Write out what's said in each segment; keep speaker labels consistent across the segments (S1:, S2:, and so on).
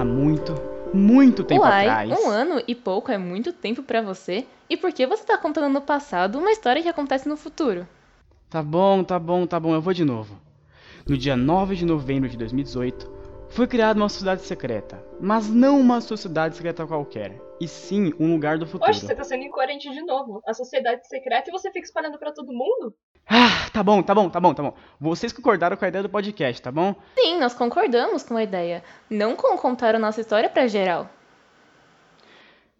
S1: há muito, muito tempo
S2: Uai,
S1: atrás.
S2: um ano e pouco é muito tempo pra você. E por que você tá contando no passado uma história que acontece no futuro?
S1: Tá bom, tá bom, tá bom, eu vou de novo. No dia 9 de novembro de 2018, foi criada uma sociedade secreta. Mas não uma sociedade secreta qualquer, e sim um lugar do futuro.
S3: Poxa, você tá sendo incoerente de novo. A sociedade secreta e você fica espalhando pra todo mundo?
S1: Ah, tá bom, tá bom, tá bom, tá bom. Vocês concordaram com a ideia do podcast, tá bom?
S2: Sim, nós concordamos com a ideia. Não com contar a nossa história pra geral.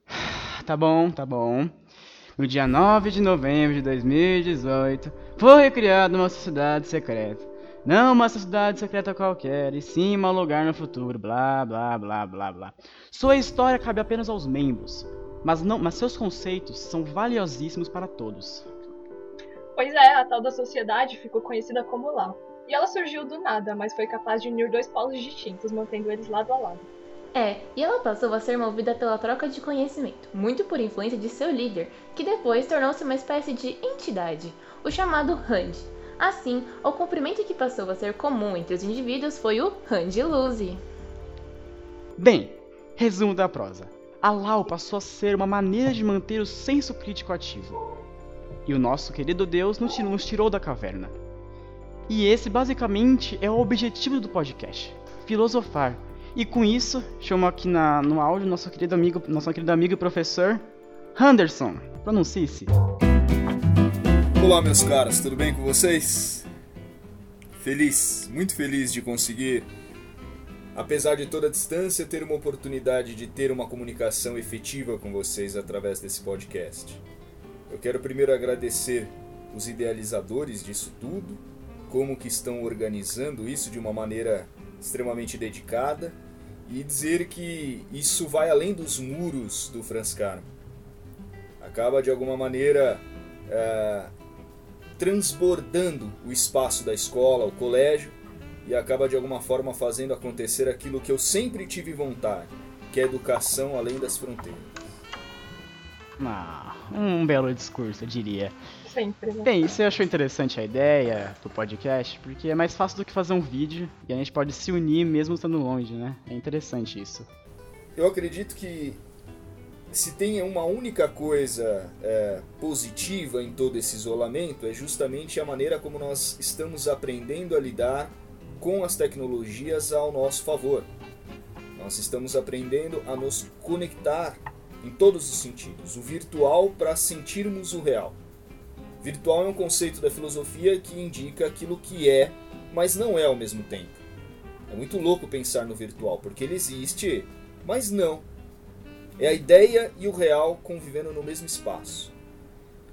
S1: Tá bom, tá bom. No dia 9 de novembro de 2018, foi criada uma sociedade secreta. Não uma sociedade secreta qualquer, e sim um lugar no futuro, blá blá blá blá blá. Sua história cabe apenas aos membros, mas, não, mas seus conceitos são valiosíssimos para todos.
S3: Pois é, a tal da sociedade ficou conhecida como Lau. E ela surgiu do nada, mas foi capaz de unir dois polos distintos, mantendo eles lado a lado.
S2: É, e ela passou a ser movida pela troca de conhecimento, muito por influência de seu líder, que depois tornou-se uma espécie de entidade, o chamado Hand. Assim, o cumprimento que passou a ser comum entre os indivíduos foi o Hand Luzi.
S1: Bem, resumo da prosa. A Lau passou a ser uma maneira de manter o senso crítico ativo. E o nosso querido Deus nos tirou, da caverna. E esse basicamente é o objetivo do podcast: filosofar. E com isso, chamo aqui na, no áudio nosso querido amigo, nosso querido amigo e professor Anderson. Pronuncie-se.
S4: Olá, meus caras, tudo bem com vocês? Feliz, muito feliz de conseguir, apesar de toda a distância, ter uma oportunidade de ter uma comunicação efetiva com vocês através desse podcast. Eu quero primeiro agradecer os idealizadores disso tudo, como que estão organizando isso de uma maneira extremamente dedicada e dizer que isso vai além dos muros do Franz Kafka. Acaba de alguma maneira é, transbordando o espaço da escola, o colégio e acaba de alguma forma fazendo acontecer aquilo que eu sempre tive vontade, que é educação além das fronteiras.
S1: Ah, um belo discurso, eu diria.
S3: Sempre, né?
S1: Bem, você achou interessante a ideia do podcast? Porque é mais fácil do que fazer um vídeo e a gente pode se unir mesmo estando longe, né? É interessante isso.
S4: Eu acredito que se tem uma única coisa é, positiva em todo esse isolamento é justamente a maneira como nós estamos aprendendo a lidar com as tecnologias ao nosso favor. Nós estamos aprendendo a nos conectar em todos os sentidos, o virtual para sentirmos o real. Virtual é um conceito da filosofia que indica aquilo que é, mas não é ao mesmo tempo. É muito louco pensar no virtual, porque ele existe, mas não. É a ideia e o real convivendo no mesmo espaço.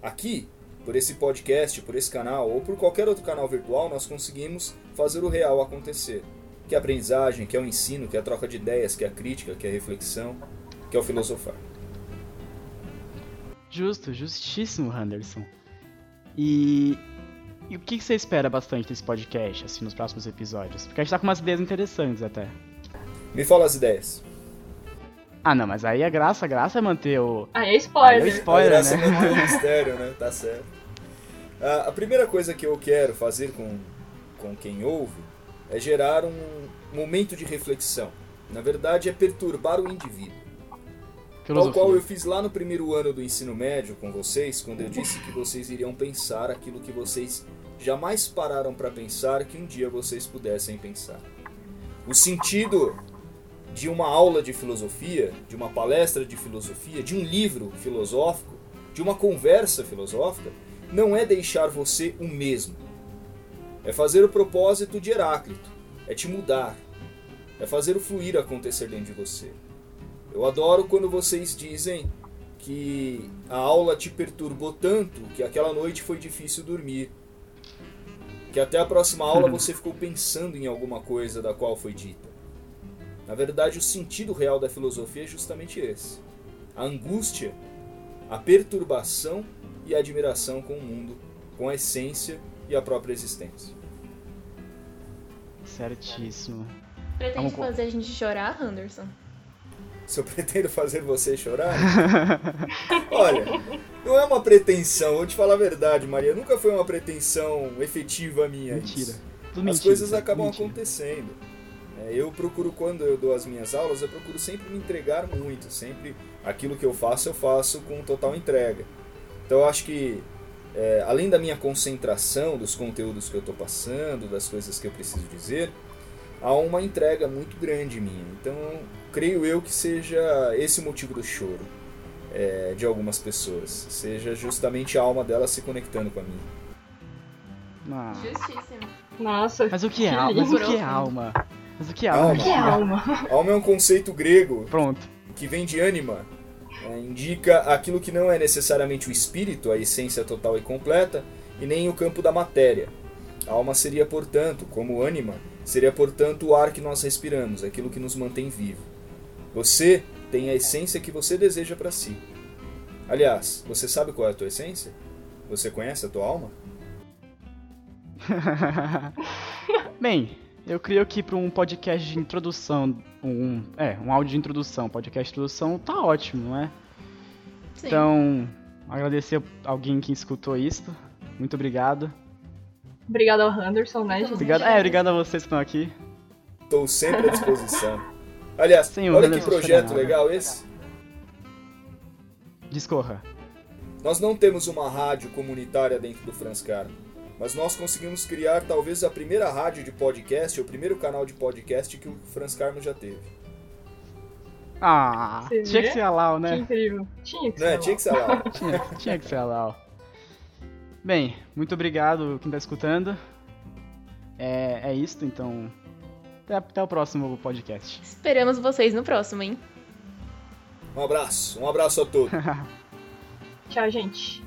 S4: Aqui, por esse podcast, por esse canal ou por qualquer outro canal virtual, nós conseguimos fazer o real acontecer. Que é a aprendizagem, que é o ensino, que é a troca de ideias, que é a crítica, que é a reflexão, que é o filosofar.
S1: Justo, justíssimo, Henderson. E, e o que você espera bastante desse podcast, assim, nos próximos episódios? Porque a gente tá com umas ideias interessantes até.
S4: Me fala as ideias.
S1: Ah, não, mas aí a graça, a graça é manter o.
S3: Ah, é spoiler.
S1: Aí é spoiler,
S4: a graça
S1: né?
S4: é manter o mistério, né? Tá certo. Ah, a primeira coisa que eu quero fazer com, com quem ouve é gerar um momento de reflexão. Na verdade, é perturbar o indivíduo. Tal
S1: Filosofia.
S4: qual eu fiz lá no primeiro ano do ensino médio com vocês, quando eu disse que vocês iriam pensar aquilo que vocês jamais pararam para pensar que um dia vocês pudessem pensar. O sentido de uma aula de filosofia, de uma palestra de filosofia, de um livro filosófico, de uma conversa filosófica, não é deixar você o mesmo. É fazer o propósito de Heráclito, é te mudar, é fazer o fluir acontecer dentro de você. Eu adoro quando vocês dizem que a aula te perturbou tanto que aquela noite foi difícil dormir. Que até a próxima aula você ficou pensando em alguma coisa da qual foi dita. Na verdade, o sentido real da filosofia é justamente esse: a angústia, a perturbação e a admiração com o mundo, com a essência e a própria existência.
S1: Certíssimo.
S2: Pretende
S1: Vamos
S2: fazer a gente chorar, Henderson?
S4: Se eu pretendo fazer você chorar? Olha, não é uma pretensão, vou te falar a verdade, Maria. Nunca foi uma pretensão efetiva minha.
S1: Mentira.
S4: As
S1: mentira,
S4: coisas acabam
S1: mentira.
S4: acontecendo. É, eu procuro, quando eu dou as minhas aulas, eu procuro sempre me entregar muito. Sempre aquilo que eu faço, eu faço com total entrega. Então eu acho que, é, além da minha concentração dos conteúdos que eu estou passando, das coisas que eu preciso dizer, há uma entrega muito grande minha. Então, creio eu que seja esse o motivo do choro é, de algumas pessoas. Seja justamente a alma delas se conectando com a minha.
S1: Ah,
S2: Justíssimo.
S3: Nossa.
S1: Mas o que é
S3: Que
S1: alma? Mas o que é alma? Mas o que é alma?
S4: Alma.
S3: que é alma?
S4: Alma é um conceito grego
S1: Pronto.
S4: que vem de anima, é, indica aquilo que não é necessariamente o espírito, a essência total e completa, e nem o campo da matéria. A alma seria, portanto, como ânima, seria, portanto, o ar que nós respiramos, aquilo que nos mantém vivo. Você tem a essência que você deseja para si. Aliás, você sabe qual é a tua essência? Você conhece a tua alma?
S1: Bem, eu creio que para um podcast de introdução, um, é, um áudio de introdução, podcast de introdução, tá ótimo, não é?
S2: Sim.
S1: Então, agradecer a alguém que escutou isto. Muito obrigado.
S3: Obrigada ao Henderson, né, gente?
S1: Obrigado, é, obrigado a vocês que estão aqui.
S4: Estou sempre à disposição. Aliás,
S1: Sim,
S4: olha que projeto legal esse.
S1: Discorra.
S4: Nós não temos uma rádio comunitária dentro do Franscar, mas nós conseguimos criar talvez a primeira rádio de podcast, ou o primeiro canal de podcast que o Franz Carmo já teve.
S1: Ah, tinha que ser a Lau,
S3: Que
S1: né?
S3: incrível. Tinha que
S4: Né?
S3: ser.
S4: Tinha que ser lá.
S1: Tinha, tinha que ser a Lau. Bem, muito obrigado quem tá escutando. É, é isto, então. Até, até o próximo podcast.
S2: Esperamos vocês no próximo, hein?
S4: Um abraço, um abraço a todos.
S3: Tchau, gente.